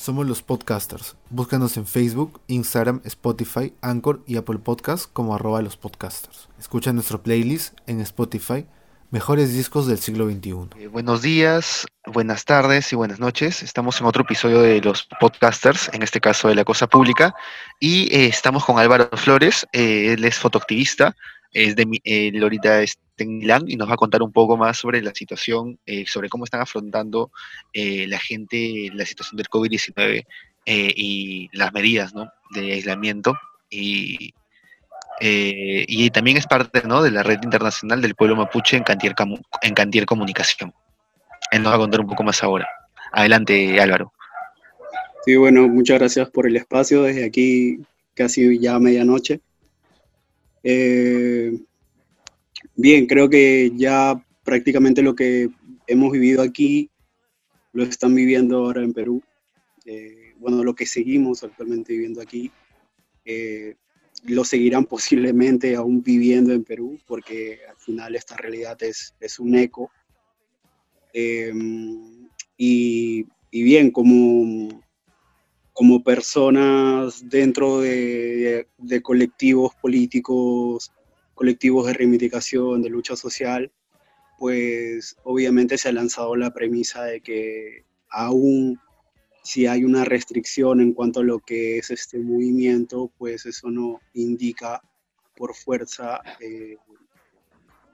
Somos los podcasters. Búscanos en Facebook, Instagram, Spotify, Anchor y Apple Podcasts como arroba los podcasters. Escucha nuestro playlist en Spotify, Mejores Discos del Siglo XXI. Eh, buenos días, buenas tardes y buenas noches. Estamos en otro episodio de los podcasters, en este caso de La Cosa Pública, y eh, estamos con Álvaro Flores, eh, él es fotoactivista, es de, está en Milán y nos va a contar un poco más sobre la situación, sobre cómo están afrontando la gente la situación del COVID-19 y las medidas ¿no? de aislamiento. Y, y también es parte ¿no? de la red internacional del pueblo mapuche en Cantier, en Cantier Comunicación. Él nos va a contar un poco más ahora. Adelante, Álvaro. Sí, bueno, muchas gracias por el espacio desde aquí, casi ya medianoche. Eh, bien, creo que ya prácticamente lo que hemos vivido aquí lo están viviendo ahora en Perú. Eh, bueno, lo que seguimos actualmente viviendo aquí, eh, lo seguirán posiblemente aún viviendo en Perú, porque al final esta realidad es, es un eco. y, y bien, como como personas dentro de, colectivos políticos, colectivos de reivindicación, de lucha social, pues obviamente se ha lanzado la premisa de que aún si hay una restricción en cuanto a lo que es este movimiento, pues eso no indica por fuerza eh,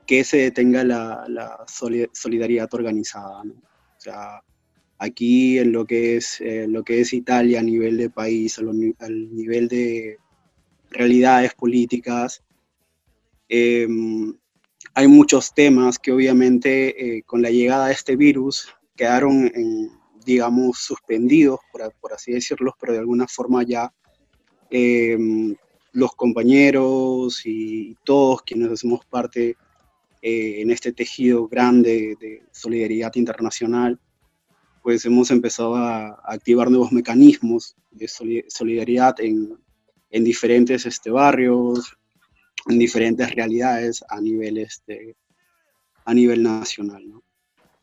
que se detenga la, solidaridad organizada. ¿no? O sea, aquí en lo que es, eh, lo que es Italia a nivel de país, al nivel de realidades políticas. Em, hay muchos temas que obviamente eh, con la llegada de este virus quedaron, digamos, suspendidos, por, así decirlo, pero de alguna forma ya em, los compañeros y todos quienes hacemos parte eh, en este tejido grande de solidaridad internacional, pues hemos empezado a, activar nuevos mecanismos de solidaridad en, en diferentes este, barrios, en diferentes realidades a nivel, este, a nivel nacional.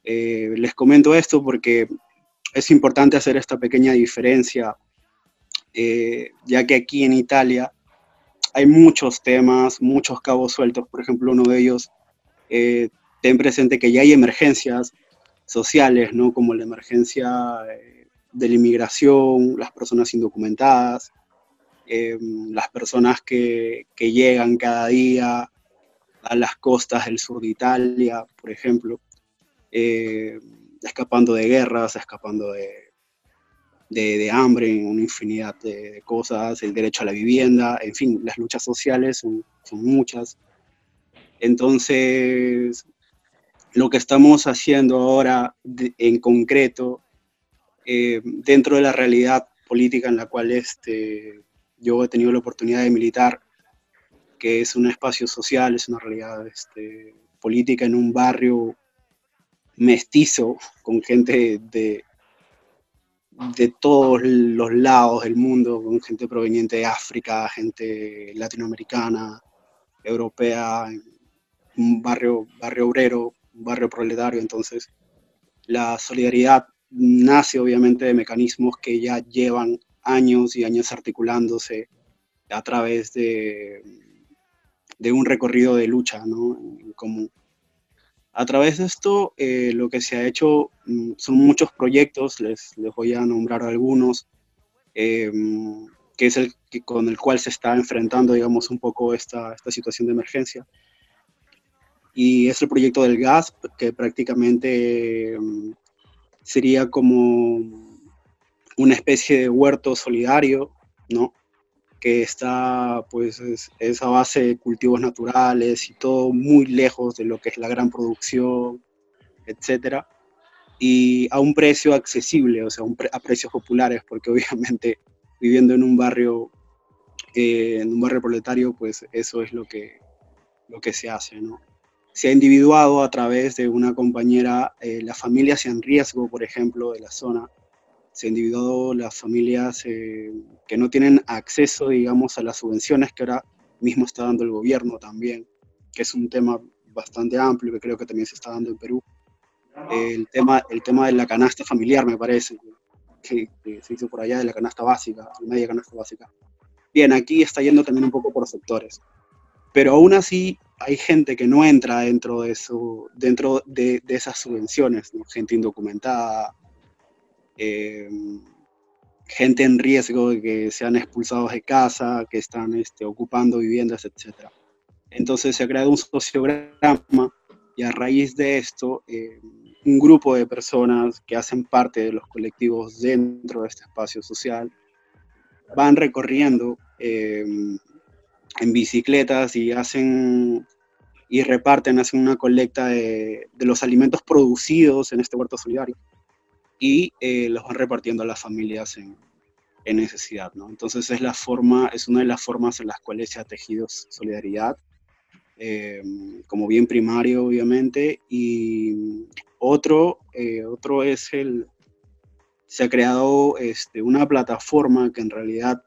Eh, les comento esto porque es importante hacer esta pequeña diferencia, eh, ya que aquí en Italia hay muchos temas, muchos cabos sueltos. Por ejemplo, uno de ellos, eh, ten presente que ya hay emergencias sociales, ¿no? Como la emergencia eh, de la inmigración, las personas indocumentadas, eh, las personas que, que, llegan cada día a las costas del sur de Italia, por ejemplo, eh, escapando de guerras, escapando de, de, hambre, una infinidad de, cosas, el derecho a la vivienda, en fin, las luchas sociales son, son muchas. Entonces, lo que estamos haciendo ahora en concreto, eh, dentro de la realidad política en la cual este, yo he tenido la oportunidad de militar, que es un espacio social, es una realidad este, política en un barrio mestizo, con gente de, de todos los lados del mundo, con gente proveniente de África, gente latinoamericana, europea, un barrio, barrio obrero, barrio proletario, entonces la solidaridad nace obviamente de mecanismos que ya llevan años y años articulándose a través de, de un recorrido de lucha ¿no? en común. A través de esto, eh, lo que se ha hecho mm, son muchos proyectos, les, les voy a nombrar algunos, em, que es el que, con el cual se está enfrentando, digamos, un poco esta, esta situación de emergencia y es el proyecto del gas, que prácticamente mm, sería como una especie de huerto solidario, ¿no? que está pues es, a base de cultivos naturales y todo muy lejos de lo que es la gran producción, etcétera, y a un precio accesible, o sea, a precios populares, porque obviamente viviendo en un barrio eh, en un barrio proletario, pues eso es lo que, lo que se hace, ¿no? Se ha individuado a través de una compañera, eh, las familias en riesgo, por ejemplo, de la zona. Se ha individuado las familias eh, que no tienen acceso, digamos, a las subvenciones que ahora mismo está dando el gobierno también, que es un tema bastante amplio que creo que también se está dando en Perú. el tema, el tema de la canasta familiar, me parece, que, se hizo por allá de la canasta básica, media canasta básica. Bien, aquí está yendo también un poco por sectores, pero aún así hay gente que no entra dentro de, su, dentro de, esas subvenciones, gente indocumentada, eh, gente en riesgo de que sean expulsados de casa, que están este, ocupando viviendas, etc. Entonces se ha creado un sociograma y a raíz de esto, eh, un grupo de personas que hacen parte de los colectivos dentro de este espacio social van recorriendo eh, en bicicletas y hacen y reparten, hacen una colecta de, los alimentos producidos en este huerto solidario y eh, los van repartiendo a las familias en, en necesidad, ¿no? Entonces es la forma, es una de las formas en las cuales se ha tejido solidaridad, eh, como bien primario, obviamente, y otro, eh, otro es el, se ha creado este, una plataforma que en realidad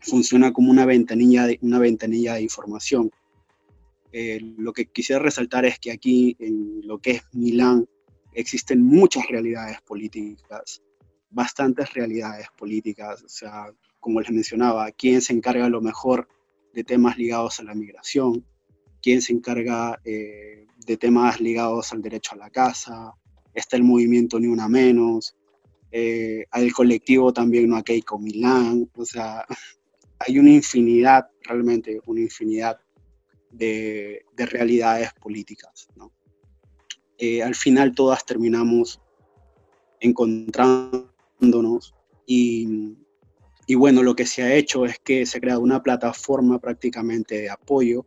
funciona como una ventanilla de, una ventanilla de información. Eh, lo que quisiera resaltar es que aquí, en lo que es Milán, existen muchas realidades políticas bastantes realidades políticas, o sea, como les mencionaba, quién se encarga a lo mejor de temas ligados a la migración, quién se encarga eh, de temas ligados al derecho a la casa, está el movimiento Ni Una Menos, eh, al colectivo también No Keiko Milán, o sea, hay una infinidad, realmente una infinidad de, realidades políticas, ¿no? Eh, al final todas terminamos encontrando y, y, bueno, lo que se ha hecho es que se ha creado una plataforma prácticamente de apoyo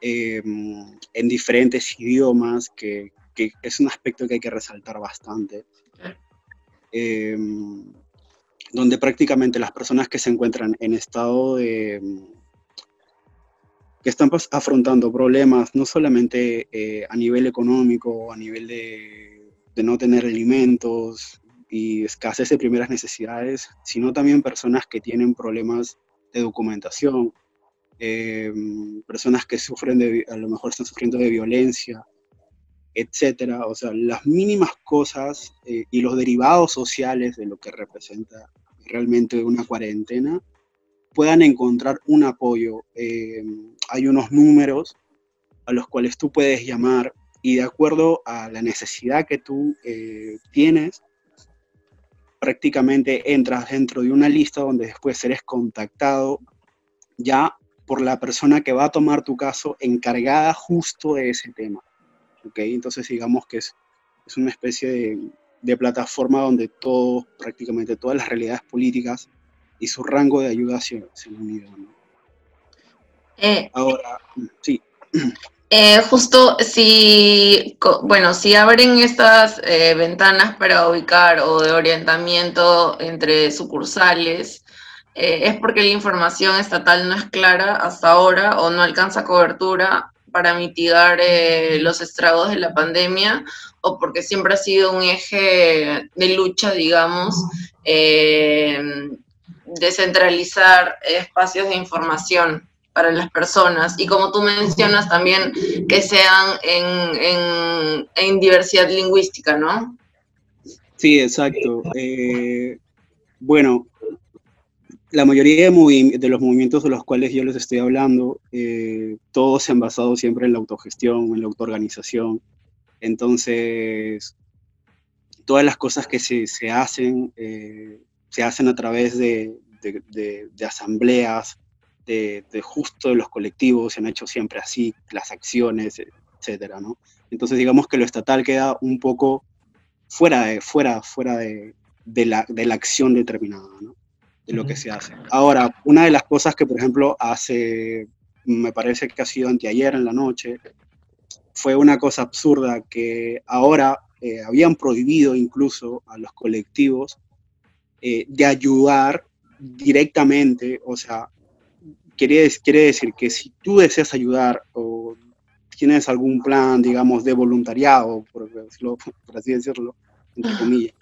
em, en diferentes idiomas, que, que, es un aspecto que hay que resaltar bastante. Em, donde prácticamente las personas que se encuentran en estado de que están pues, afrontando problemas no solamente eh, a nivel económico, a nivel de, de, no tener alimentos, y escasez de primeras necesidades, sino también personas que tienen problemas de documentación, em, personas que sufren de, a lo mejor están sufriendo de violencia, etcétera. O sea, las mínimas cosas eh, y los derivados sociales de lo que representa realmente una cuarentena puedan encontrar un apoyo. Em, hay unos números a los cuales tú puedes llamar y de acuerdo a la necesidad que tú eh, tienes, prácticamente entras dentro de una lista donde después eres contactado ya por la persona que va a tomar tu caso encargada justo de ese tema. ¿ok? Entonces digamos que es, es una especie de, de, plataforma donde todo, prácticamente todas las realidades políticas y su rango de ayuda se, se han unido. Eh, Ahora, sí. Eh, justo si, bueno, si abren estas eh, ventanas para ubicar o de orientamiento entre sucursales, es porque la información estatal no es clara hasta ahora o no alcanza cobertura para mitigar los estragos de la pandemia o porque siempre ha sido un eje de lucha, digamos, descentralizar espacios de información para las personas y como tú mencionas también que sean en, en, diversidad lingüística, ¿no? Sí, exacto. Eh, bueno, la mayoría de, de, los movimientos de los cuales yo les estoy hablando, eh, todos se han basado siempre en la autogestión, en la autoorganización. Entonces, todas las cosas que se, se hacen, eh, se hacen a través de, de, de asambleas, de, justo de los colectivos, se han hecho siempre así, las acciones, etcétera, ¿no? Entonces digamos que lo estatal queda un poco fuera de, fuera, fuera de, de la, de la acción determinada, ¿no? De lo que se hace. Ahora, una de las cosas que, por ejemplo, hace, me parece que ha sido anteayer en la noche, fue una cosa absurda que ahora eh, habían prohibido incluso a los colectivos eh, de ayudar directamente, o sea, quiere, decir que si tú deseas ayudar o tienes algún plan, digamos, de voluntariado, por, así decirlo, entre comillas,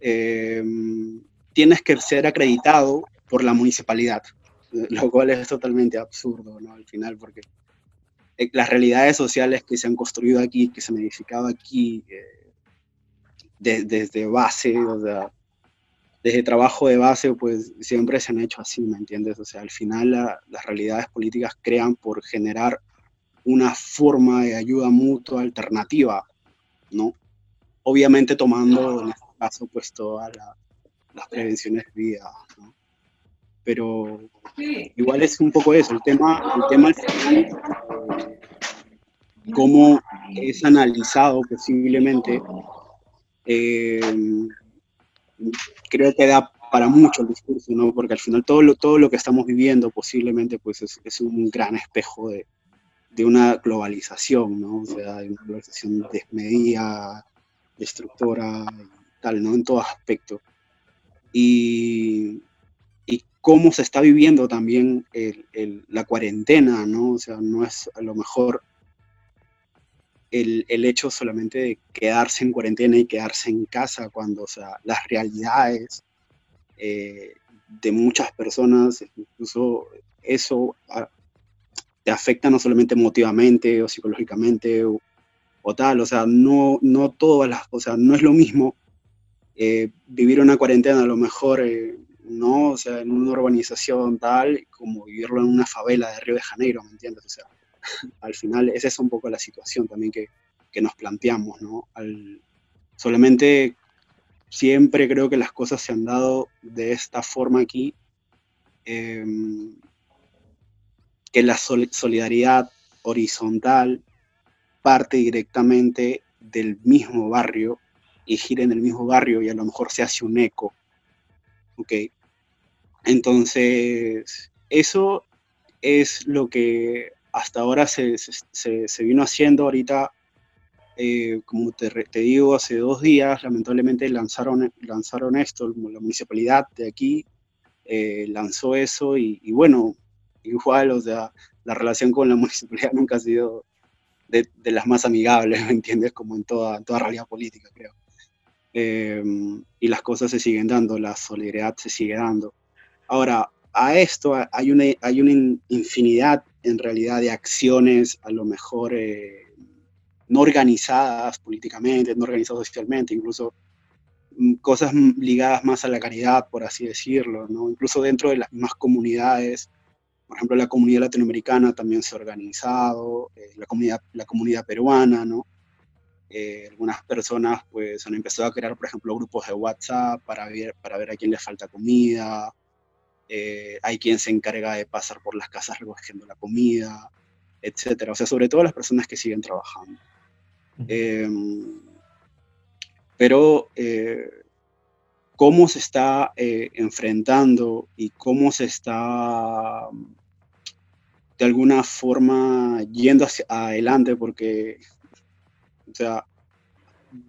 em, tienes que ser acreditado por la municipalidad, lo cual es totalmente absurdo, ¿no? Al final, porque eh, las realidades sociales que se han construido aquí, que se han edificado aquí eh, desde base, o sea, desde trabajo de base, pues siempre se han hecho así, ¿me entiendes? O sea, al final las realidades políticas crean por generar una forma de ayuda mutua alternativa, ¿no? Obviamente tomando en este caso pues todas las prevenciones de vida, ¿no? Pero igual es un poco eso, el tema, el tema al final, cómo es analizado posiblemente, eh, creo que da para mucho el discurso, ¿no? Porque al final todo lo, todo lo que estamos viviendo posiblemente pues es, es un gran espejo de, de, una globalización, ¿no? O sea, de una globalización desmedida, destructora y tal, ¿no? En todos aspectos. Y, y cómo se está viviendo también el, el, la cuarentena, ¿no? O sea, no es a lo mejor el, el, hecho solamente de quedarse en cuarentena y quedarse en casa cuando, o sea, las realidades eh, de muchas personas, incluso eso ah, te afecta no solamente emotivamente o psicológicamente o, o, tal, o sea, no, no todas las, sea, no es lo mismo eh, vivir una cuarentena a lo mejor, eh, no, o sea, en una urbanización tal, como vivirlo en una favela de Río de Janeiro, ¿me entiendes? O sea, al final es un poco la situación también que, que nos planteamos, ¿no? Solamente siempre creo que las cosas se han dado de esta forma aquí, eh, que la solidaridad horizontal parte directamente del mismo barrio y gira en el mismo barrio y a lo mejor se hace un eco. ¿Ok? Entonces, eso es lo que hasta ahora se, se, vino haciendo. Ahorita, eh, como te, te, digo, hace dos días, lamentablemente lanzaron, lanzaron esto, la municipalidad de aquí eh, lanzó eso y, bueno, igual, o la relación con la municipalidad nunca ha sido de, las más amigables, ¿me entiendes? Como en toda, en toda realidad política, creo. Eh, y las cosas se siguen dando, la solidaridad se sigue dando. Ahora, a esto hay una, hay una infinidad en realidad de acciones a lo mejor eh, no organizadas políticamente, no organizadas socialmente, incluso mm, cosas ligadas más a la caridad, por así decirlo, ¿no? incluso dentro de las mismas comunidades. Por ejemplo, la comunidad latinoamericana también se ha organizado, eh, la, comunidad, la comunidad peruana, ¿no? Eh, algunas personas pues han empezado a crear, por ejemplo, grupos de WhatsApp para ver, para ver a quién le falta comida, eh, hay quien se encarga de pasar por las casas recogiendo la comida, etcétera. O sea, sobre todo las personas que siguen trabajando. Eh, pero eh, cómo se está eh, enfrentando y cómo se está de alguna forma yendo hacia adelante, porque, o sea,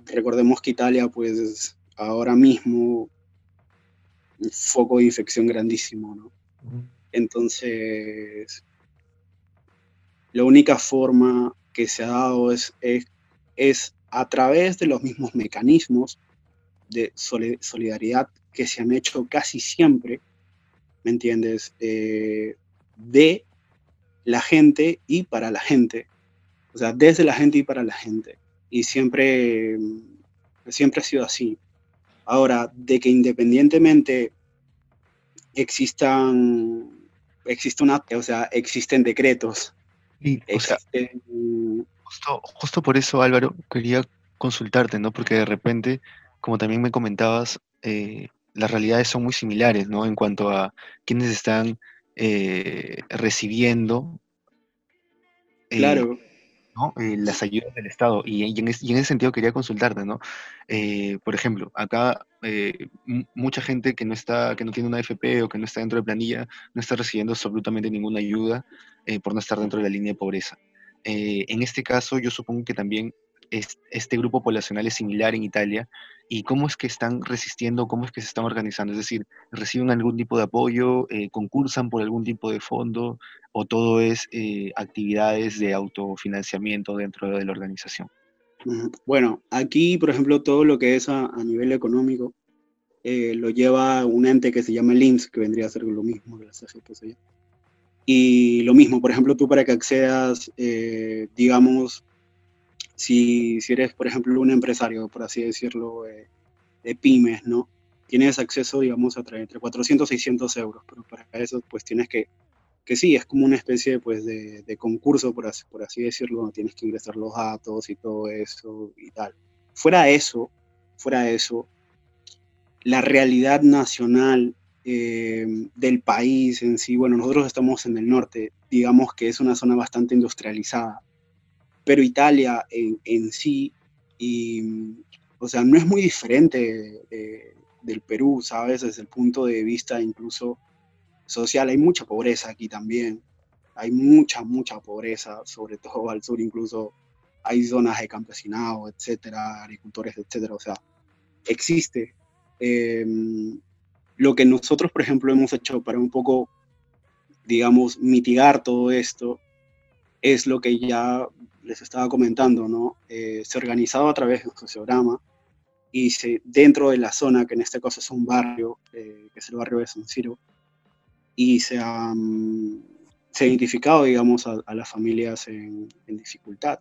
recordemos que Italia, pues ahora mismo un foco de infección grandísimo, ¿no? Entonces, la única forma que se ha dado es, es, es a través de los mismos mecanismos de solidaridad que se han hecho casi siempre, ¿me entiendes? Eh, de la gente y para la gente. O sea, desde la gente y para la gente. Y siempre, siempre ha sido así. Ahora, de que independientemente existan, existe una, o sea, existen decretos. Sí, o sea, justo, justo por eso, Álvaro, quería consultarte, ¿no? Porque de repente, como también me comentabas, eh, las realidades son muy similares, ¿no? En cuanto a quienes están eh, recibiendo. Eh, claro. ¿No? Eh, las ayudas del Estado. Y, en ese sentido quería consultarte, ¿no? Eh, por ejemplo, acá eh, mucha gente que no está, que no tiene una AFP o que no está dentro de planilla, no está recibiendo absolutamente ninguna ayuda por no estar dentro de la línea de pobreza. En este caso, yo supongo que también es, este grupo poblacional es similar en Italia y cómo es que están resistiendo, cómo es que se están organizando, es decir, reciben algún tipo de apoyo, eh, concursan por algún tipo de fondo o todo es eh, actividades de autofinanciamiento dentro de la organización. Bueno, aquí, por ejemplo, todo lo que es a, nivel económico eh, lo lleva un ente que se llama el que vendría a ser lo mismo allá. Y lo mismo, por ejemplo, tú para que accedas, digamos, si, si, eres, por ejemplo, un empresario, por así decirlo, de pymes, ¿no? Tienes acceso, digamos, a entre 400 y 600 euros, pero para eso, pues tienes que, que sí, es como una especie, pues, de, de concurso, por así, por así decirlo, donde tienes que ingresar los datos y todo eso y tal. Fuera eso, fuera eso, la realidad nacional eh, del país en sí, bueno, nosotros estamos en el norte, digamos que es una zona bastante industrializada, pero Italia en, en sí, y, o sea, no es muy diferente del Perú, ¿sabes? Desde el punto de vista incluso social, hay mucha pobreza aquí también, hay mucha, mucha pobreza, sobre todo al sur incluso hay zonas de campesinado, etcétera, agricultores, etcétera, o sea, existe. Em, lo que nosotros, por ejemplo, hemos hecho para un poco, digamos, mitigar todo esto, es lo que ya les estaba comentando, ¿no? Eh, se ha organizado a través de un sociograma y se, dentro de la zona, que en este caso es un barrio, eh, que es el barrio de San Ciro, y se ha, se ha identificado, digamos, a, las familias en, en, dificultad,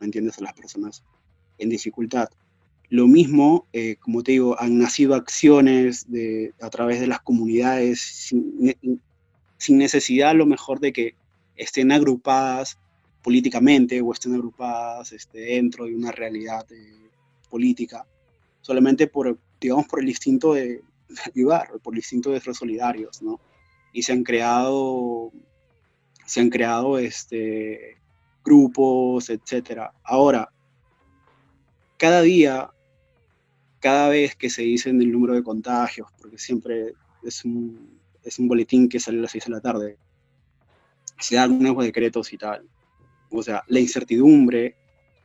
¿me entiendes? A las personas en dificultad. Lo mismo, eh, como te digo, han nacido acciones de, a través de las comunidades sin, sin necesidad a lo mejor de que estén agrupadas políticamente o estén agrupadas este, dentro de una realidad eh, política, solamente por, digamos, por el instinto de, ayudar, por el instinto de ser solidarios, ¿no? Y se han creado, se han creado este, grupos, etcétera. Ahora, cada día cada vez que se dicen el número de contagios, porque siempre es un, es un boletín que sale a las 6 de la tarde, se dan nuevos decretos y tal. O sea, la incertidumbre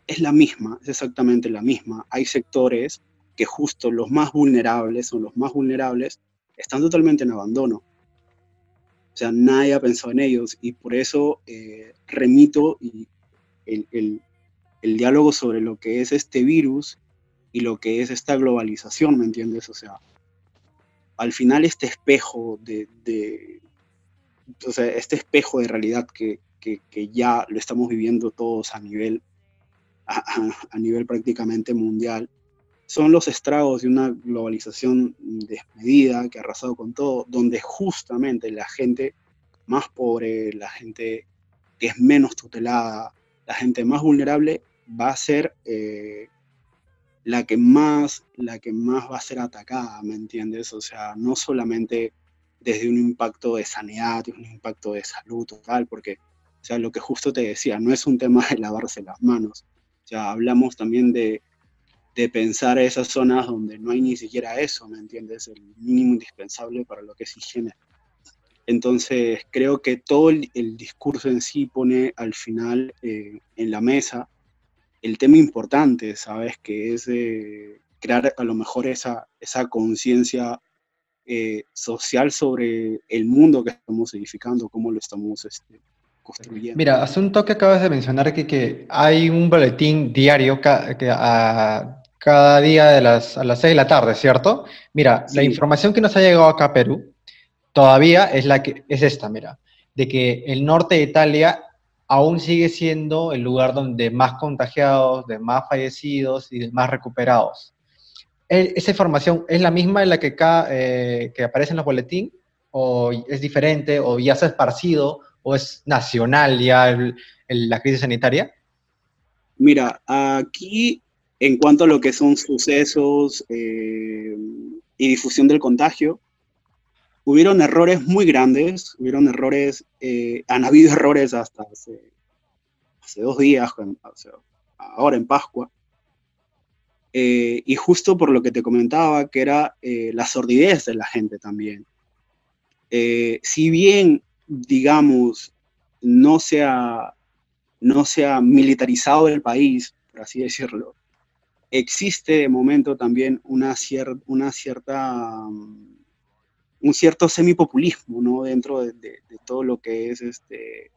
es la misma, es exactamente la misma. Hay sectores que justo los más vulnerables son los más vulnerables, están totalmente en abandono. O sea, nadie ha pensado en ellos y por eso eh, remito y el, el, el diálogo sobre lo que es este virus y lo que es esta globalización, ¿me entiendes? O sea, al final este espejo de, de o sea, este espejo de realidad que, que, que, ya lo estamos viviendo todos a nivel, a, a, nivel prácticamente mundial, son los estragos de una globalización desmedida que ha arrasado con todo, donde justamente la gente más pobre, la gente que es menos tutelada, la gente más vulnerable va a ser eh, la que más, la que más va a ser atacada, ¿me entiendes? O sea, no solamente desde un impacto de sanidad, un impacto de salud total, porque, o sea, lo que justo te decía, no es un tema de lavarse las manos, o sea, hablamos también de, de pensar esas zonas donde no hay ni siquiera eso, ¿me entiendes? El mínimo indispensable para lo que es higiene. Entonces, creo que todo el, el discurso en sí pone al final eh, en la mesa el tema importante, ¿sabes? Que es crear a lo mejor esa, esa conciencia eh, social sobre el mundo que estamos edificando, cómo lo estamos este, construyendo. Mira, hace un toque acabas de mencionar que, que hay un boletín diario que a, cada día de las, a las 6 de la tarde, ¿cierto? Mira, sí. la información que nos ha llegado acá a Perú todavía es, la que, es esta, mira, de que el norte de Italia aún sigue siendo el lugar donde más contagiados, de más fallecidos y de más recuperados. ¿Esa información es la misma en la que, eh, que aparece en los boletines? ¿O es diferente? ¿O ya se ha esparcido? ¿O es nacional ya el, el, la crisis sanitaria? Mira, aquí en cuanto a lo que son sucesos eh, y difusión del contagio, hubieron errores muy grandes, hubieron errores, eh, han habido errores hasta hace, dos días, ahora en Pascua, eh, y justo por lo que te comentaba, que era eh, la sordidez de la gente también. Si bien, digamos, no sea, no sea militarizado el país, por así decirlo, existe de momento también una, cier una cierta un cierto semipopulismo, ¿no? Dentro de, todo lo que es este,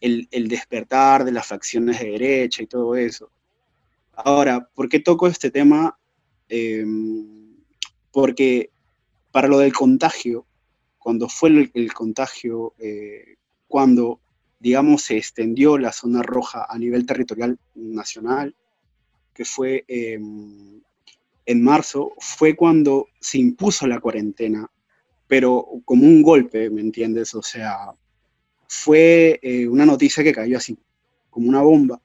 el, el, despertar de las facciones de derecha y todo eso. Ahora, ¿por qué toco este tema? Eh, porque para lo del contagio, cuando fue el, el contagio, eh, cuando, digamos, se extendió la zona roja a nivel territorial nacional, que fue em, en marzo, fue cuando se impuso la cuarentena, pero como un golpe, ¿me entiendes? O sea, fue eh, una noticia que cayó así, como una bomba,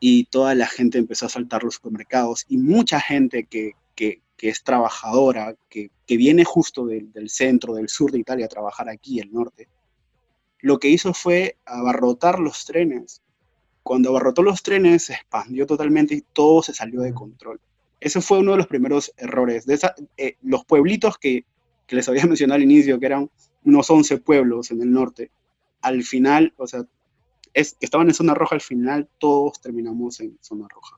y toda la gente empezó a saltar los supermercados, y mucha gente que, que, es trabajadora, que, que viene justo del, del, centro, del sur de Italia a trabajar aquí, el norte, lo que hizo fue abarrotar los trenes. Cuando abarrotó los trenes, se expandió totalmente y todo se salió de control. Ese fue uno de los primeros errores. De eh, los pueblitos que, que les había mencionado al inicio, que eran unos 11 pueblos en el norte, al final, o sea, es, que estaban en zona roja, al final todos terminamos en zona roja.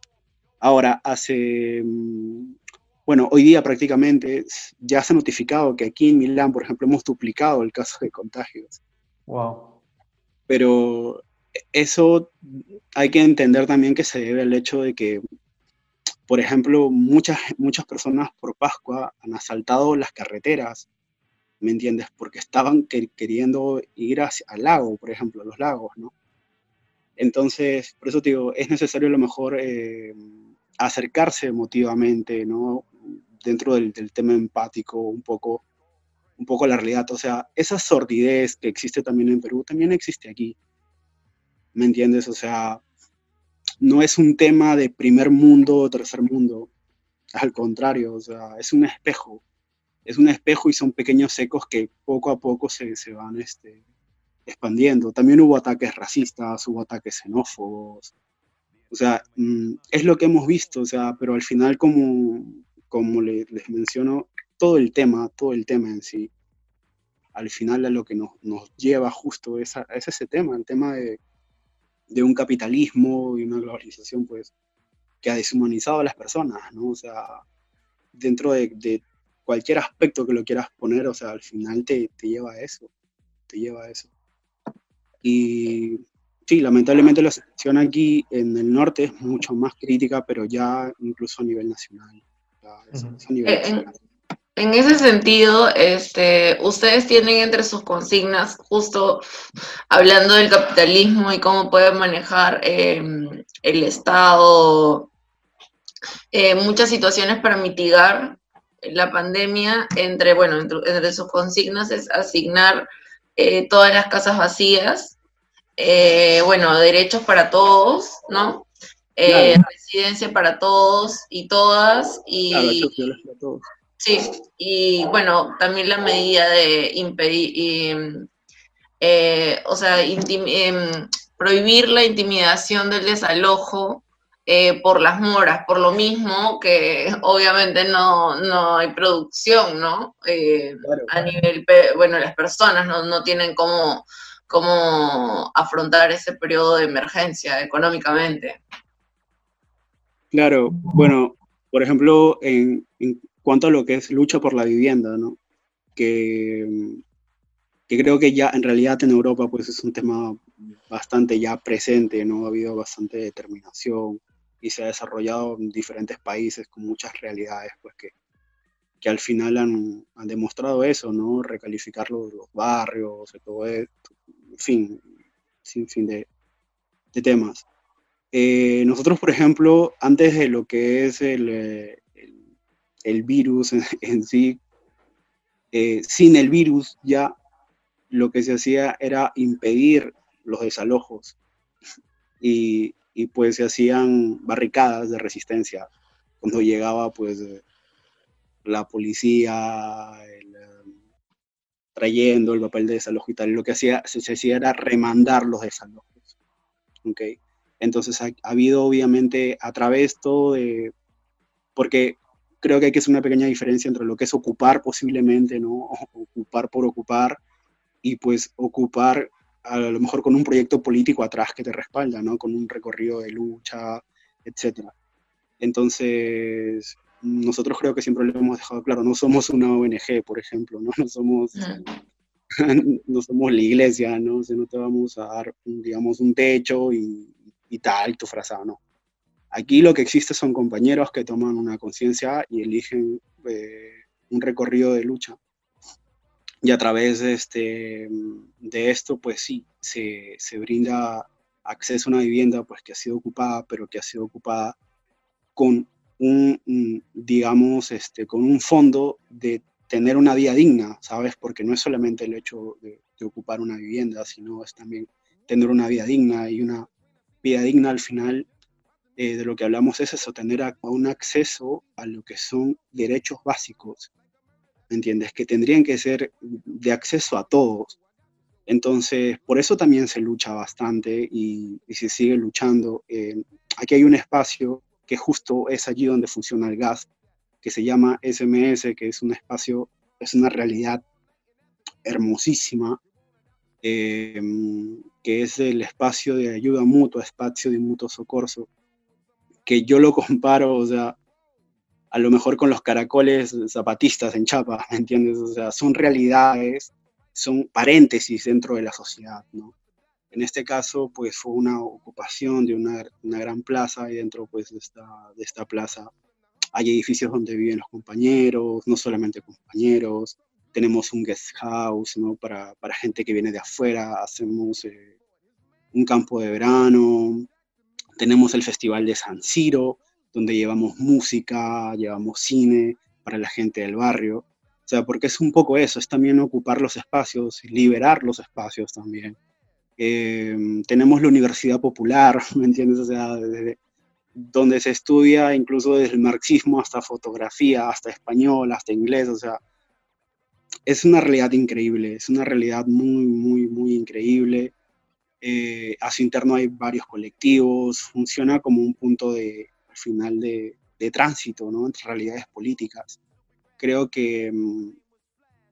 Ahora, hace, mm, bueno, hoy día prácticamente ya se ha notificado que aquí en Milán, por ejemplo, hemos duplicado el caso de contagios. Wow. Pero eso hay que entender también que se debe al hecho de que, por ejemplo, muchas, muchas personas por Pascua han asaltado las carreteras ¿me entiendes? Porque estaban queriendo ir hacia, al lago, por ejemplo, a los lagos, ¿no? Entonces, por eso digo, es necesario a lo mejor eh, acercarse emotivamente, ¿no? Dentro del, tema empático, un poco, un poco la realidad. O sea, esa sordidez que existe también en Perú, también existe aquí. ¿Me entiendes? O sea, no es un tema de primer mundo o tercer mundo. Al contrario, o sea, es un espejo es un espejo y son pequeños ecos que poco a poco se, se van este, expandiendo. También hubo ataques racistas, hubo ataques xenófobos. O sea, mm, es lo que hemos visto, o sea, pero al final, como, como les, menciono, todo el tema, todo el tema en sí, al final a lo que nos, nos lleva justo es, es, ese tema, el tema de, de, un capitalismo y una globalización, pues, que ha deshumanizado a las personas, ¿no? O sea, dentro de, de cualquier aspecto que lo quieras poner, o sea, al final te, te lleva a eso, te lleva a eso. Y sí, lamentablemente la situación aquí en el norte es mucho más crítica, pero ya incluso a nivel nacional. Eh, en, ese sentido, este, ustedes tienen entre sus consignas, justo hablando del capitalismo y cómo pueden manejar em, el Estado, eh, muchas situaciones para mitigar la pandemia, entre, bueno, entre, sus consignas es asignar eh, todas las casas vacías, eh, bueno, derechos para todos, ¿no? Eh, residencia para todos y todas, y, sí, y bueno, también la medida de impedir, o sea, em, prohibir la intimidación del desalojo eh, por las moras, por lo mismo que obviamente no, no hay producción, ¿no? Eh, a nivel, bueno, las personas no, no tienen cómo, cómo afrontar ese periodo de emergencia económicamente. Claro, bueno, por ejemplo, en, cuanto a lo que es lucha por la vivienda, ¿no? Que, creo que ya en realidad en Europa pues es un tema bastante ya presente, ¿no? Ha habido bastante determinación, y se ha desarrollado en diferentes países con muchas realidades, pues que, que al final han, han, demostrado eso, ¿no? Recalificar los, barrios, todo esto, en fin, sin fin de, de temas. Eh, nosotros, por ejemplo, antes de lo que es el, el, el virus en, sí, eh, sin el virus ya lo que se hacía era impedir los desalojos. Y, y pues se hacían barricadas de resistencia cuando llegaba pues la policía trayendo el papel de desalojo y tal, lo que hacía, se, hacía era remandar los desalojos. ¿okay? Entonces ha, habido obviamente a través todo de, porque creo que hay que hacer una pequeña diferencia entre lo que es ocupar posiblemente, ¿no? Ocupar por ocupar y pues ocupar a lo mejor con un proyecto político atrás que te respalda, ¿no? Con un recorrido de lucha, etc. Entonces, nosotros creo que siempre lo hemos dejado claro, no somos una ONG, por ejemplo, ¿no? No somos, no somos la iglesia, ¿no? O no te vamos a dar, digamos, un techo y, y tal, tu frazado, no. Aquí lo que existe son compañeros que toman una conciencia y eligen eh, un recorrido de lucha. y a través de, este, de esto, pues sí, se, se brinda acceso a una vivienda pues que ha sido ocupada, pero que ha sido ocupada con un, digamos, este, con un fondo de tener una vida digna, ¿sabes? Porque no es solamente el hecho de, ocupar una vivienda, sino es también tener una vida digna y una vida digna al final eh, de lo que hablamos es eso, tener un acceso a lo que son derechos básicos, ¿me entiendes? Que tendrían que ser de acceso a todos. Entonces, por eso también se lucha bastante y, se sigue luchando. Eh, aquí hay un espacio que justo es allí donde funciona el gas, que se llama SMS, que es un espacio, es una realidad hermosísima, eh, que es el espacio de ayuda mutua, espacio de mutuo socorso, que yo lo comparo, o sea, a lo mejor con los caracoles zapatistas en Chapa, ¿me entiendes? O sea, son realidades, son paréntesis dentro de la sociedad, ¿no? En este caso, pues fue una ocupación de una, una gran plaza y dentro pues, de, esta, de esta plaza hay edificios donde viven los compañeros, no solamente compañeros, tenemos un guest house ¿no? para, para gente que viene de afuera, hacemos eh, un campo de verano, tenemos el Festival de San Ciro, donde llevamos música, llevamos cine para la gente del barrio. O sea, porque es un poco eso, es también ocupar los espacios, liberar los espacios también. Eh, tenemos la Universidad Popular, ¿me entiendes? O sea, desde, donde se estudia incluso desde el marxismo hasta fotografía, hasta español, hasta inglés, o sea, es una realidad increíble, es una realidad muy, muy, muy increíble. Eh, a su interno hay varios colectivos, funciona como un punto de, al final de, de tránsito, ¿no? Entre realidades políticas. Creo que mm,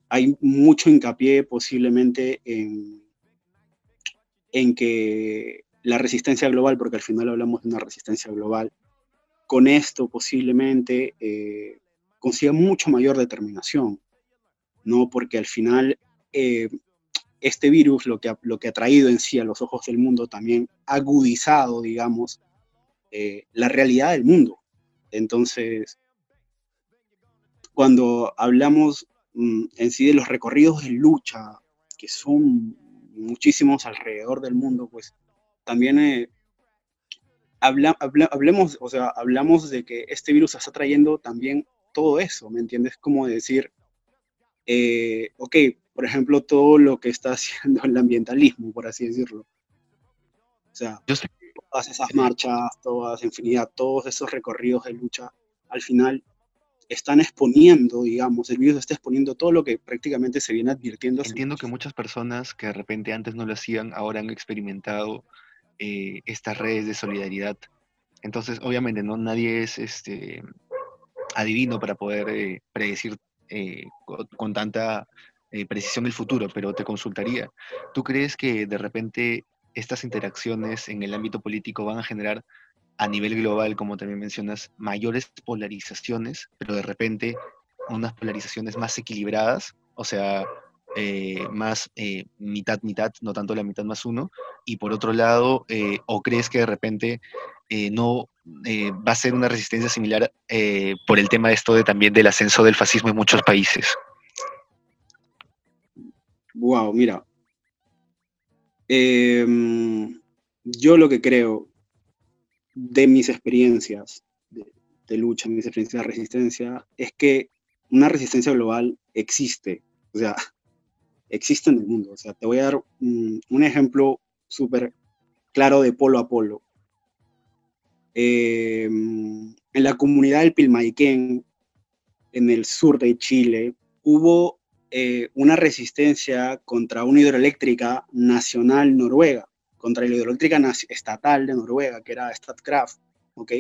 hay mucho hincapié posiblemente en, en que la resistencia global, porque al final hablamos de una resistencia global, con esto posiblemente eh, consiga mucho mayor determinación, ¿no? Porque al final eh, este virus lo que, ha, lo que ha traído en sí a los ojos del mundo también ha agudizado, digamos, eh, la realidad del mundo. Entonces, cuando hablamos mm, en sí de los recorridos de lucha, que son muchísimos alrededor del mundo, pues también eh, hablemos, o sea, hablamos de que este virus está trayendo también todo eso, ¿me entiendes? Como decir, eh, ok, por ejemplo, todo lo que está haciendo el ambientalismo, por así decirlo. O sea, todas esas marchas, todas, infinidad, todos esos recorridos de lucha, al final están exponiendo, digamos, el virus está exponiendo todo lo que prácticamente se viene advirtiendo. Entiendo que muchas personas que de repente antes no lo hacían, ahora han experimentado eh, estas redes de solidaridad. Entonces, obviamente, no nadie es este adivino para poder eh, predecir eh, con, tanta precisión el futuro, pero te consultaría, ¿tú crees que de repente estas interacciones en el ámbito político van a generar a nivel global, como también mencionas, mayores polarizaciones, pero de repente unas polarizaciones más equilibradas? O sea, eh, más eh, mitad, mitad, no tanto la mitad más uno, y por otro lado, eh, o crees que de repente no va a ser una resistencia similar por el tema de esto de también del ascenso del fascismo en muchos países? Wow, mira. Em, yo lo que creo de mis experiencias de, de lucha, mis experiencias de resistencia, es que una resistencia global existe. O sea, existe en el mundo. O sea, te voy a dar un, ejemplo súper claro de polo a polo. Eh, en la comunidad del Pilmaiquén, en el sur de Chile, hubo eh, una resistencia contra una hidroeléctrica nacional noruega, contra la hidroeléctrica estatal de Noruega, que era Statkraft, ¿ok?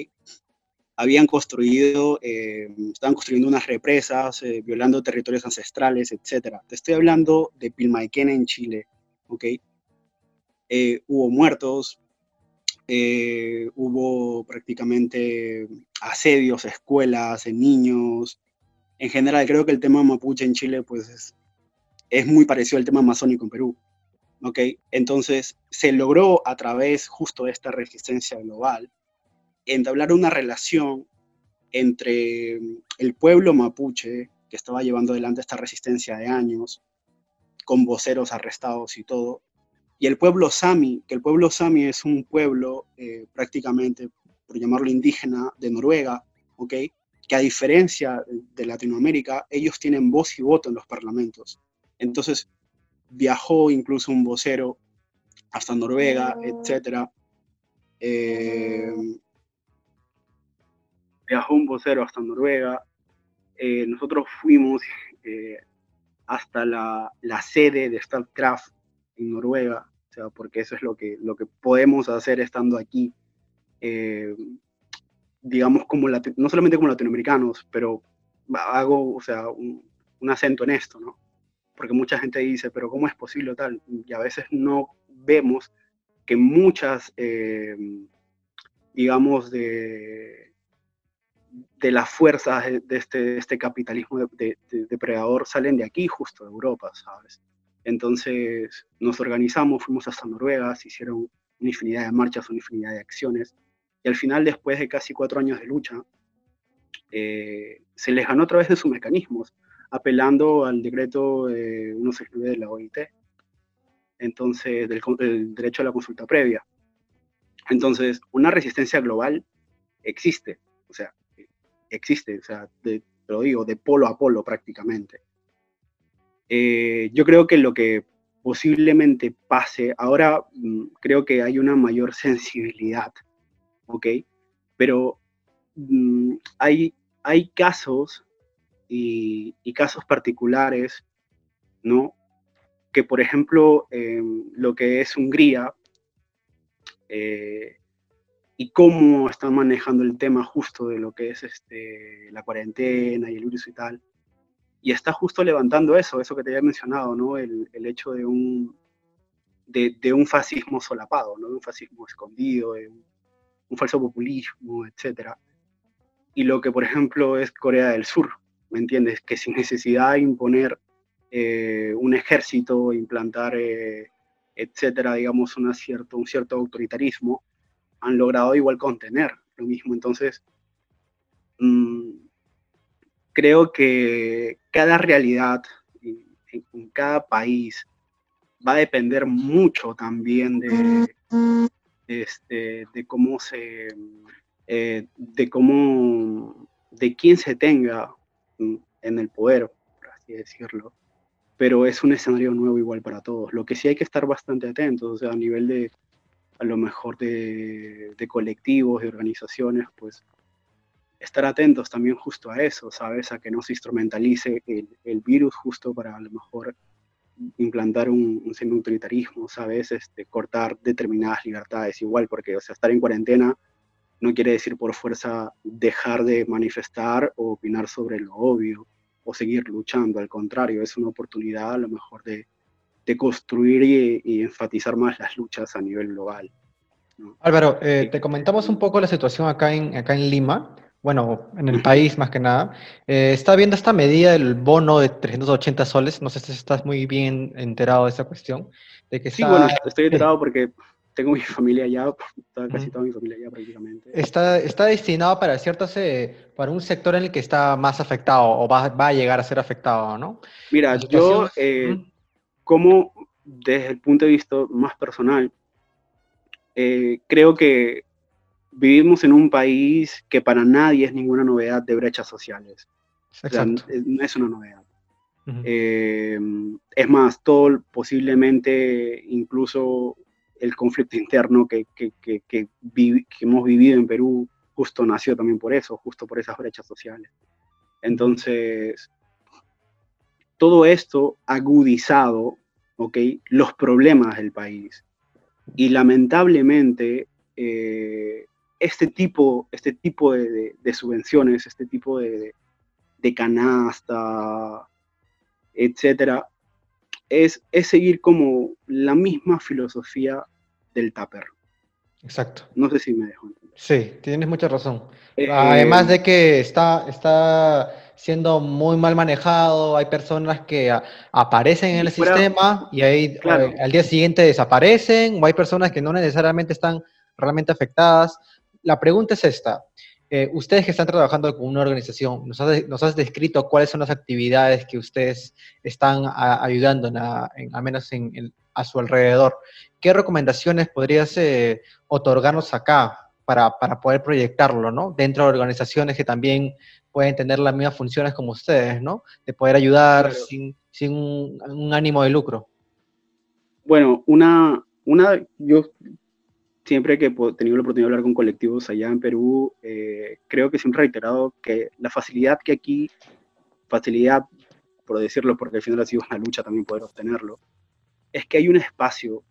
habían construido, eh, estaban construyendo unas represas, eh, violando territorios ancestrales, etc. Te estoy hablando de Pilmaiquén en Chile, ¿ok? Eh, hubo muertos, hubo prácticamente asedios a escuelas, en niños. En general, creo que el tema mapuche en Chile, pues, es, muy parecido al tema amazónico en Perú, ¿ok? Entonces, se logró a través justo de esta resistencia global, entablar una relación entre el pueblo mapuche, que estaba llevando adelante esta resistencia de años, con voceros arrestados y todo. Y el pueblo sami, que el pueblo sami es un pueblo eh, prácticamente, por llamarlo indígena, de Noruega, ¿ok? Que a diferencia de Latinoamérica, ellos tienen voz y voto en los parlamentos. Entonces, viajó incluso un vocero hasta Noruega, etc. Eh, viajó un vocero hasta Noruega. Eh, nosotros fuimos hasta la, la, sede de Statkraft en Noruega, o sea, porque eso es lo que, lo que podemos hacer estando aquí, eh, digamos, como no solamente como latinoamericanos, pero hago, o sea, un, acento en esto, ¿no? Porque mucha gente dice, pero ¿cómo es posible tal? Y a veces no vemos que muchas, eh, digamos, de, de las fuerzas de este, este capitalismo depredador salen de aquí, justo de Europa, ¿sabes? Entonces nos organizamos, fuimos hasta Noruega, se hicieron una infinidad de marchas, una infinidad de acciones, y al final, después de casi cuatro años de lucha, eh, se les ganó a través de sus mecanismos, apelando al decreto eh, 169 de la OIT, entonces del, del derecho a la consulta previa. Entonces, una resistencia global existe, o sea, existe, o sea, te lo digo, de polo a polo prácticamente. Eh, yo creo que lo que posiblemente pase, ahora mm, creo que hay una mayor sensibilidad, ¿ok? Pero mm, hay, hay casos y, casos particulares, ¿no? Que por ejemplo, lo que es Hungría, eh, y cómo están manejando el tema justo de lo que es este, la cuarentena y el virus y tal. Y está justo levantando eso, eso que te había mencionado, ¿no? El, el hecho de un, de, de, un fascismo solapado, ¿no? De un fascismo escondido, de un, falso populismo, etc. Y lo que, por ejemplo, es Corea del Sur, ¿me entiendes? Que sin necesidad de imponer eh, un ejército, implantar, eh, etcétera, digamos, una cierto, un cierto autoritarismo, han logrado igual contener lo mismo. Entonces, mm, creo que cada realidad en, cada país va a depender mucho también de, este, de cómo se, eh, de cómo, de quién se tenga en el poder, por así decirlo. Pero es un escenario nuevo igual para todos. Lo que sí hay que estar bastante atentos, o sea, a nivel de, a lo mejor de, colectivos, de organizaciones, pues estar atentos también justo a eso, ¿sabes? A que no se instrumentalice el, virus justo para a lo mejor implantar un, un semi-autoritarismo, ¿sabes? Este, cortar determinadas libertades, igual, porque, o sea, estar en cuarentena no quiere decir por fuerza dejar de manifestar o opinar sobre lo obvio o seguir luchando, al contrario, es una oportunidad a lo mejor de, de construir y, enfatizar más las luchas a nivel global. Álvaro, eh, te comentamos un poco la situación acá en, acá en Lima, bueno, en el país más que nada. Eh, está viendo esta medida del bono de 380 soles, no sé si estás muy bien enterado de esa cuestión. De que sí, bueno, estoy enterado porque tengo mi familia allá, casi toda mi familia allá prácticamente. Está, está destinado para ciertos, eh, para un sector en el que está más afectado o va, va a llegar a ser afectado, ¿no? Mira, yo como desde el punto de vista más personal, eh, creo que vivimos en un país que para nadie es ninguna novedad de brechas sociales. no es una novedad. Eh, es más, todo posiblemente incluso el conflicto interno que, que, que, que, hemos vivido en Perú justo nació también por eso, justo por esas brechas sociales. Entonces, todo esto agudizado, ¿ok? Los problemas del país. Y lamentablemente, eh, este tipo, este tipo de, subvenciones, este tipo de, canasta, etcétera, es, es, seguir como la misma filosofía del tupper. Exacto. No sé si me dejo entender. Sí, tienes mucha razón. Eh, Además de que está, está siendo muy mal manejado, hay personas que aparecen en el sistema y ahí eh, al día siguiente desaparecen, o hay personas que no necesariamente están realmente afectadas. La pregunta es esta. eh, ustedes que están trabajando con una organización, nos has, descrito cuáles son las actividades que ustedes están ayudando, al menos a su alrededor. ¿Qué recomendaciones podrías eh, otorgarnos acá para, poder proyectarlo, ¿no? Dentro de organizaciones que también pueden tener las mismas funciones como ustedes, ¿no? De poder ayudar sin, un, ánimo de lucro. Bueno, una, una, yo siempre que he tenido la oportunidad de hablar con colectivos allá en Perú, eh, creo que siempre he reiterado que la facilidad que aquí, facilidad, por decirlo, porque al final ha sido una lucha también poder obtenerlo, es que hay un espacio,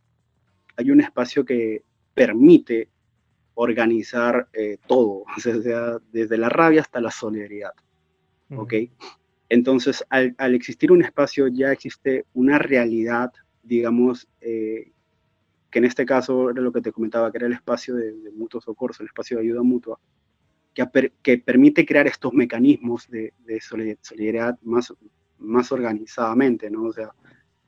hay un espacio que permite organizar eh, todo, o sea, desde la rabia hasta la solidaridad, ¿ok? Entonces, al, existir un espacio ya existe una realidad, digamos, eh, que en este caso era lo que te comentaba, que era el espacio de, mutuo socorro, el espacio de ayuda mutua, que, que permite crear estos mecanismos de, solidaridad más, más organizadamente, ¿no? O sea,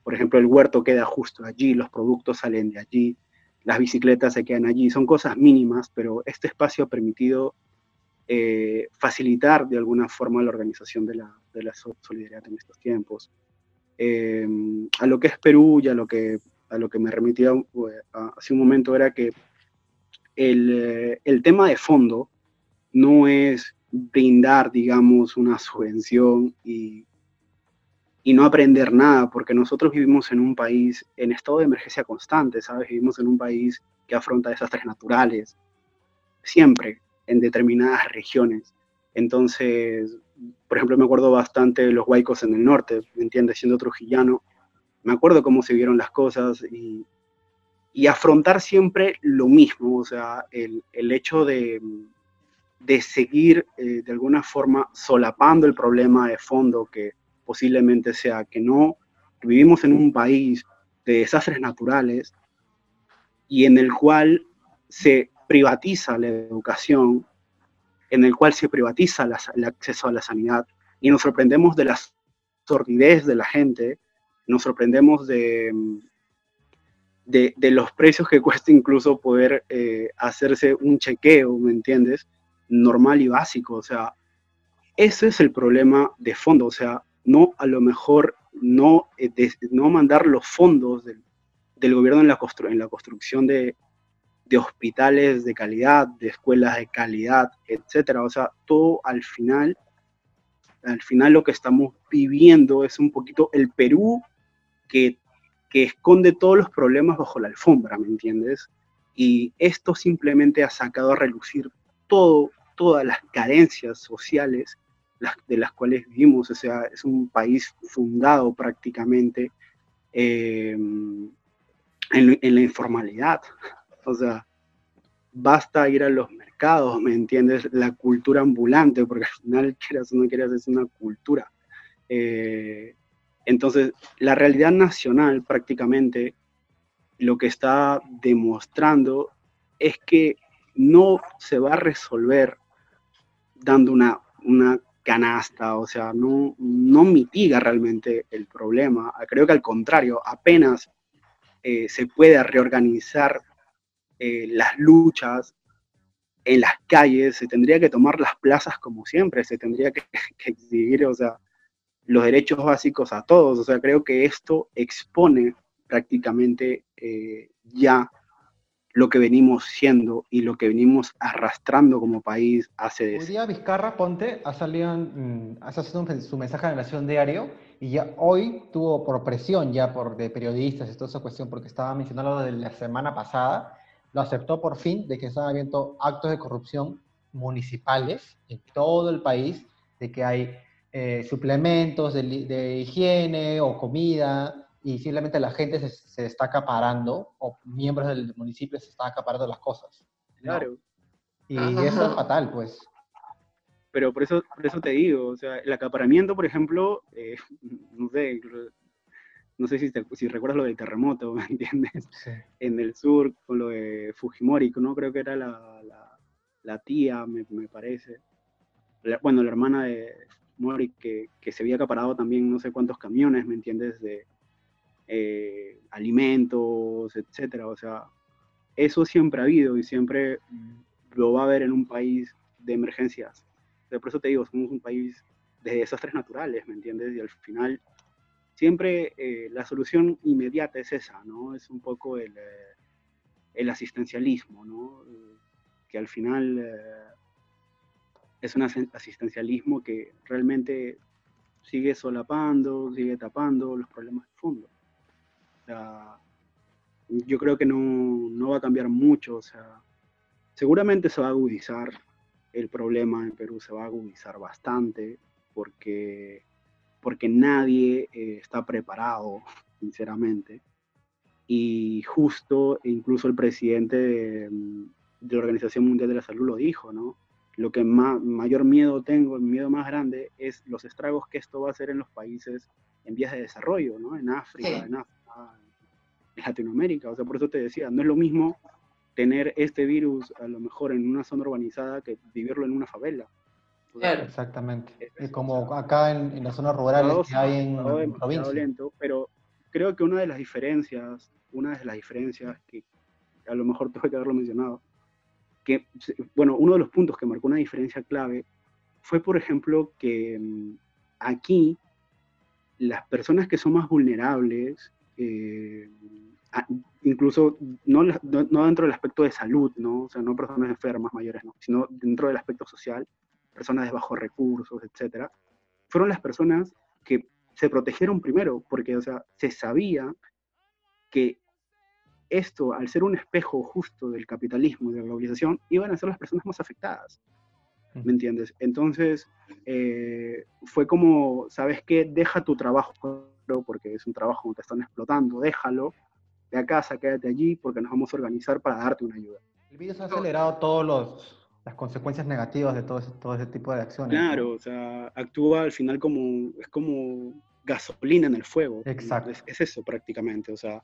por ejemplo, el huerto queda justo allí, los productos salen de allí, las bicicletas se quedan allí, son cosas mínimas, pero este espacio ha permitido eh, facilitar de alguna forma la organización de la, de la solidaridad en estos tiempos. Eh, a lo que es Perú y a lo que a lo que me remitía pues, hace un momento era que el, el, tema de fondo no es brindar, digamos, una subvención y, y no aprender nada, porque nosotros vivimos en un país en estado de emergencia constante, ¿sabes? Vivimos en un país que afronta desastres naturales, siempre, en determinadas regiones. Entonces, por ejemplo, me acuerdo bastante de los huaicos en el norte, ¿me entiendes? Siendo trujillano, me acuerdo cómo se vieron las cosas y, afrontar siempre lo mismo, o sea, el, hecho de, seguir eh, de alguna forma solapando el problema de fondo que posiblemente sea que no vivimos en un país de desastres naturales y en el cual se privatiza la educación, en el cual se privatiza el acceso a la sanidad y nos sorprendemos de la sordidez de la gente nos sorprendemos de, de, los precios que cuesta incluso poder eh, hacerse un chequeo, ¿me entiendes? Normal y básico, o sea, ese es el problema de fondo, o sea, no a lo mejor no, eh, no mandar los fondos del, gobierno en la, en la construcción de, de hospitales de calidad, de escuelas de calidad, etcétera. O sea, todo al final, al final lo que estamos viviendo es un poquito el Perú que, esconde todos los problemas bajo la alfombra, ¿me entiendes? Y esto simplemente ha sacado a relucir todo, todas las carencias sociales de las cuales vivimos. O sea, es un país fundado prácticamente em, en, la informalidad. O sea, basta ir a los mercados, ¿me entiendes? La cultura ambulante, porque al final, quieras o no quieras, es una cultura. Eh, entonces, la realidad nacional prácticamente lo que está demostrando es que no se va a resolver dando una, canasta, o sea, no, no mitiga realmente el problema. Creo que al contrario, apenas eh, se puede reorganizar eh, las luchas en las calles, se tendría que tomar las plazas como siempre, se tendría que, que exigir, o sea, los derechos básicos a todos. O sea, creo que esto expone prácticamente eh, ya lo que venimos siendo y lo que venimos arrastrando como país hace... Hoy día Vizcarra Ponte ha salido, en, ha su mensaje de Nación Diario y ya hoy tuvo por presión ya por de periodistas y toda esa cuestión, porque estaba mencionando de la semana pasada, lo aceptó por fin de que están habiendo actos de corrupción municipales en todo el país, de que hay eh, suplementos de, higiene o comida y simplemente la gente se, se, está acaparando o miembros del municipio se están acaparando las cosas. Claro. Y eso es fatal, pues. Pero por eso, por eso te digo, o sea, el acaparamiento, por ejemplo, eh, no sé, no sé si, si recuerdas lo del terremoto, ¿me entiendes? En el sur, con lo de Fujimori, ¿no? Creo que era la, la, la tía, me, me parece. bueno, la hermana de Mori, que, que, se había acaparado también no sé cuántos camiones, ¿me entiendes? De eh, alimentos, etcétera. O sea, eso siempre ha habido y siempre lo va a haber en un país de emergencias. por eso te digo, somos un país de desastres naturales, ¿me entiendes? Y al final, siempre eh, la solución inmediata es esa, ¿no? Es un poco el, eh, el asistencialismo, ¿no? que al final es un asistencialismo que realmente sigue solapando, sigue tapando los problemas de fondo. Yo creo que no, no va a cambiar mucho, o sea, seguramente se va a agudizar el problema en Perú, se va a agudizar bastante, porque, porque nadie eh, está preparado, sinceramente. Y justo, incluso el presidente de, de, la Organización Mundial de la Salud lo dijo, ¿no? Lo que más, mayor miedo tengo, el miedo más grande, es los estragos que esto va a hacer en los países en vías de desarrollo, ¿no? En África, en África, en Latinoamérica. O sea, por eso te decía, no es lo mismo tener este virus a lo mejor en una zona urbanizada que vivirlo en una favela. Claro. Exactamente. Es, como acá en, en las zonas rurales que hay en, en provincia. Lento, pero creo que una de las diferencias, una de las diferencias que a lo mejor tengo que haberlo mencionado, que, bueno, uno de los puntos que marcó una diferencia clave fue, por ejemplo, que mm, aquí las personas que son más vulnerables, eh, incluso no, no, dentro del aspecto de salud, ¿no? O sea, no personas enfermas mayores, ¿no? sino dentro del aspecto social, personas de bajos recursos, etcétera, fueron las personas que se protegieron primero, porque, o sea, se sabía que esto, al ser un espejo justo del capitalismo y de la globalización, iban a ser las personas más afectadas. ¿Me entiendes? Entonces, eh, fue como, ¿sabes qué? Deja tu trabajo, porque es un trabajo que te están explotando, déjalo, de a casa, quédate allí, porque nos vamos a organizar para darte una ayuda. El virus ha acelerado todas las consecuencias negativas de todo ese, todo ese tipo de acciones. Claro, o sea, actúa al final como, es como gasolina en el fuego. Exacto. Es, eso prácticamente, o sea,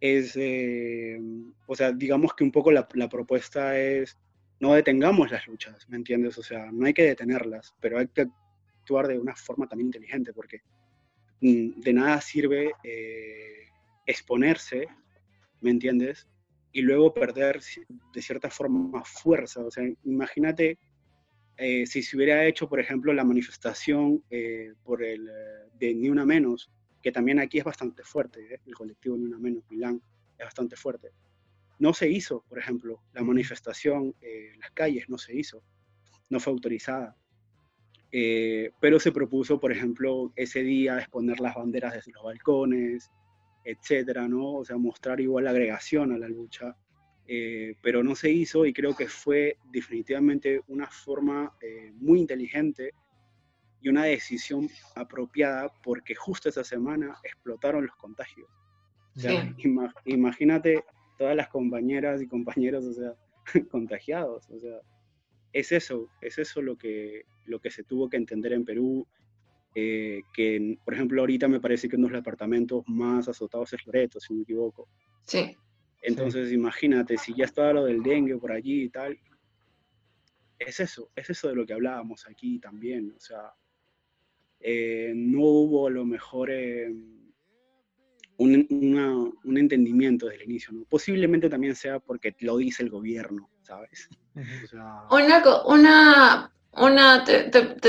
es, eh, o sea, digamos que un poco la, la propuesta es, no detengamos las luchas, ¿me entiendes? O sea, no hay que detenerlas, pero hay que actuar de una forma también inteligente, porque mm, de nada sirve eh, exponerse, ¿me entiendes? Y luego perder de cierta forma fuerza. O sea, imagínate eh, si se hubiera hecho, por ejemplo, la manifestación por el de Ni Una Menos, que también aquí es bastante fuerte, el colectivo Ni Una Menos, Milán, es bastante fuerte. No se hizo, por ejemplo, la manifestación en las calles, no se hizo, no fue autorizada. pero se propuso, por ejemplo, ese día exponer las banderas desde los balcones, etcétera, ¿no? O sea, mostrar igual agregación a la lucha, eh, pero no se hizo y creo que fue definitivamente una forma eh, muy inteligente y una decisión apropiada porque justo esa semana explotaron los contagios. imagínate todas las compañeras y compañeros, o sea, contagiados, o sea, es eso, es eso lo que, lo que se tuvo que entender en Perú, eh, que por ejemplo ahorita me parece que uno de los departamentos más azotados es Loreto, si no me equivoco. Sí. Entonces imagínate, si ya estaba lo del dengue por allí y tal, es eso, es eso de lo que hablábamos aquí también, o sea, eh, no hubo a lo mejor eh, un, un, entendimiento desde el inicio, ¿no? Posiblemente también sea porque lo dice el gobierno, ¿sabes? O sea, una, una una,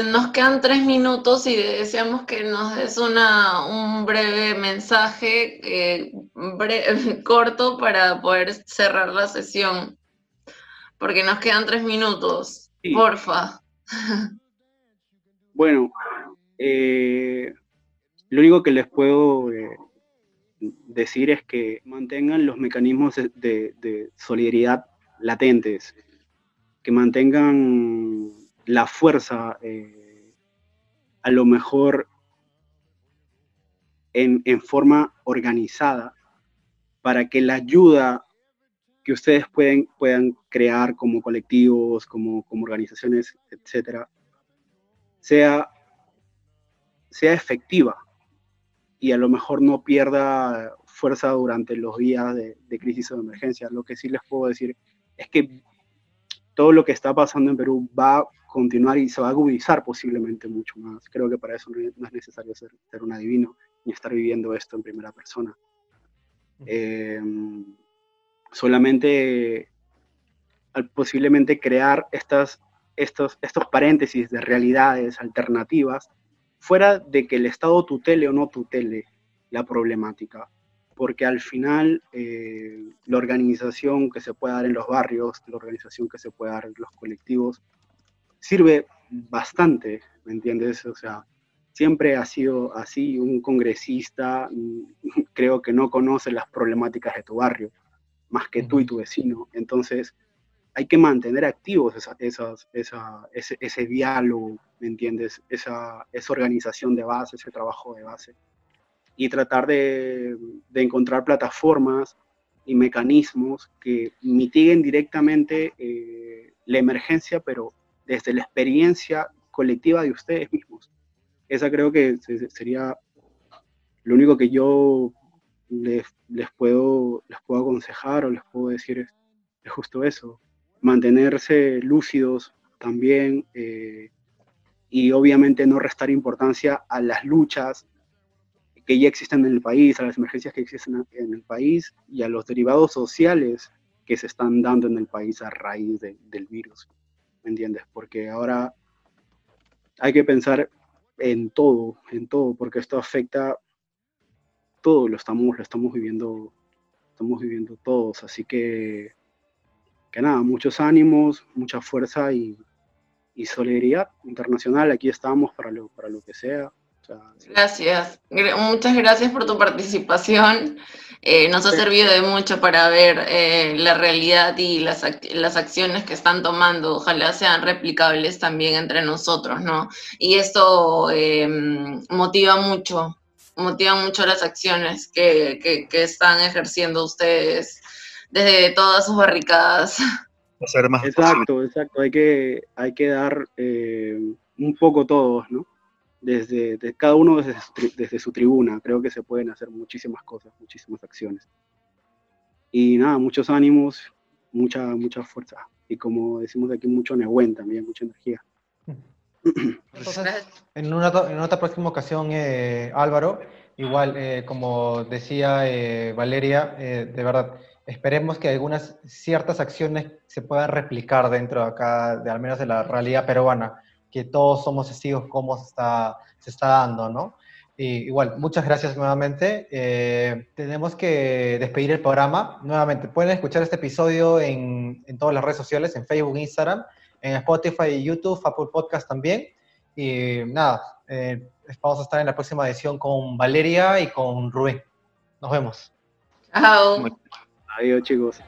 nos quedan tres minutos y deseamos que nos des una, un breve mensaje eh, corto para poder cerrar la sesión. Porque nos quedan tres minutos. Porfa. Bueno, eh, lo único que les puedo eh, decir es que mantengan los mecanismos de solidaridad latentes, que mantengan la fuerza, eh, a lo mejor en, forma organizada, para que la ayuda que ustedes pueden, puedan crear como colectivos, como, como organizaciones, etcétera, sea, sea efectiva y a lo mejor no pierda fuerza durante los días de, de crisis o de emergencia. Lo que sí les puedo decir es que todo lo que está pasando en Perú va a continuar y se va a agudizar posiblemente mucho más. Creo que para eso no es necesario ser, un adivino ni estar viviendo esto en primera persona. Eh, solamente posiblemente crear estas estos, estos paréntesis de realidades alternativas, fuera de que el Estado tutele o no tutele la problemática, porque al final eh, la organización que se puede dar en los barrios, la organización que se puede dar en los colectivos, sirve bastante, ¿me entiendes? O sea, siempre ha sido así, un congresista mm, creo que no conoce las problemáticas de tu barrio, más que tú y tu vecino, entonces hay que mantener activos esas, ese, ese, diálogo, ¿me entiendes? Esa, esa organización de base, ese trabajo de base y tratar de, encontrar plataformas y mecanismos que mitiguen directamente eh, la emergencia, pero desde la experiencia colectiva de ustedes mismos. Esa creo que sería lo único que yo les, puedo, les puedo aconsejar o les puedo decir es, justo eso, mantenerse lúcidos también eh, y obviamente no restar importancia a las luchas que ya existen en el país, a las emergencias que existen en el país y a los derivados sociales que se están dando en el país a raíz del virus. ¿Me entiendes? Porque ahora hay que pensar en todo, en todo, porque esto afecta todo, lo estamos, lo estamos viviendo, estamos viviendo todos. Así que, que nada, muchos ánimos, mucha fuerza y, y solidaridad internacional. Aquí estamos para lo, para lo que sea. Gracias, muchas gracias por tu participación. Eh, nos ha servido de mucho para ver eh, la realidad y las, las, acciones que están tomando. Ojalá sean replicables también entre nosotros, ¿no? Y esto em, motiva mucho, motiva mucho las acciones que, que, están ejerciendo ustedes desde todas sus barricadas. exacto, exacto. Hay que, hay que dar eh, un poco todos, ¿no? desde, cada uno desde su, desde su tribuna. Creo que se pueden hacer muchísimas cosas, muchísimas acciones. Y nada, muchos ánimos, mucha, mucha fuerza. Y como decimos aquí, mucho Nehuen también, mucha energía. en, una, en otra próxima ocasión, eh, Álvaro, igual, eh, como decía eh, Valeria, de verdad, esperemos que algunas ciertas acciones se puedan replicar dentro de acá, de al menos de la realidad peruana que todos somos testigos cómo se está, se está dando, ¿no? igual, muchas gracias nuevamente. Eh, tenemos que despedir el programa. Nuevamente, pueden escuchar este episodio en, en todas las redes sociales, en Facebook, Instagram, en Spotify, YouTube, Apple Podcast también. Y nada, eh, vamos a estar en la próxima edición con Valeria y con Rubén. Nos vemos. Chao. Adiós, chicos.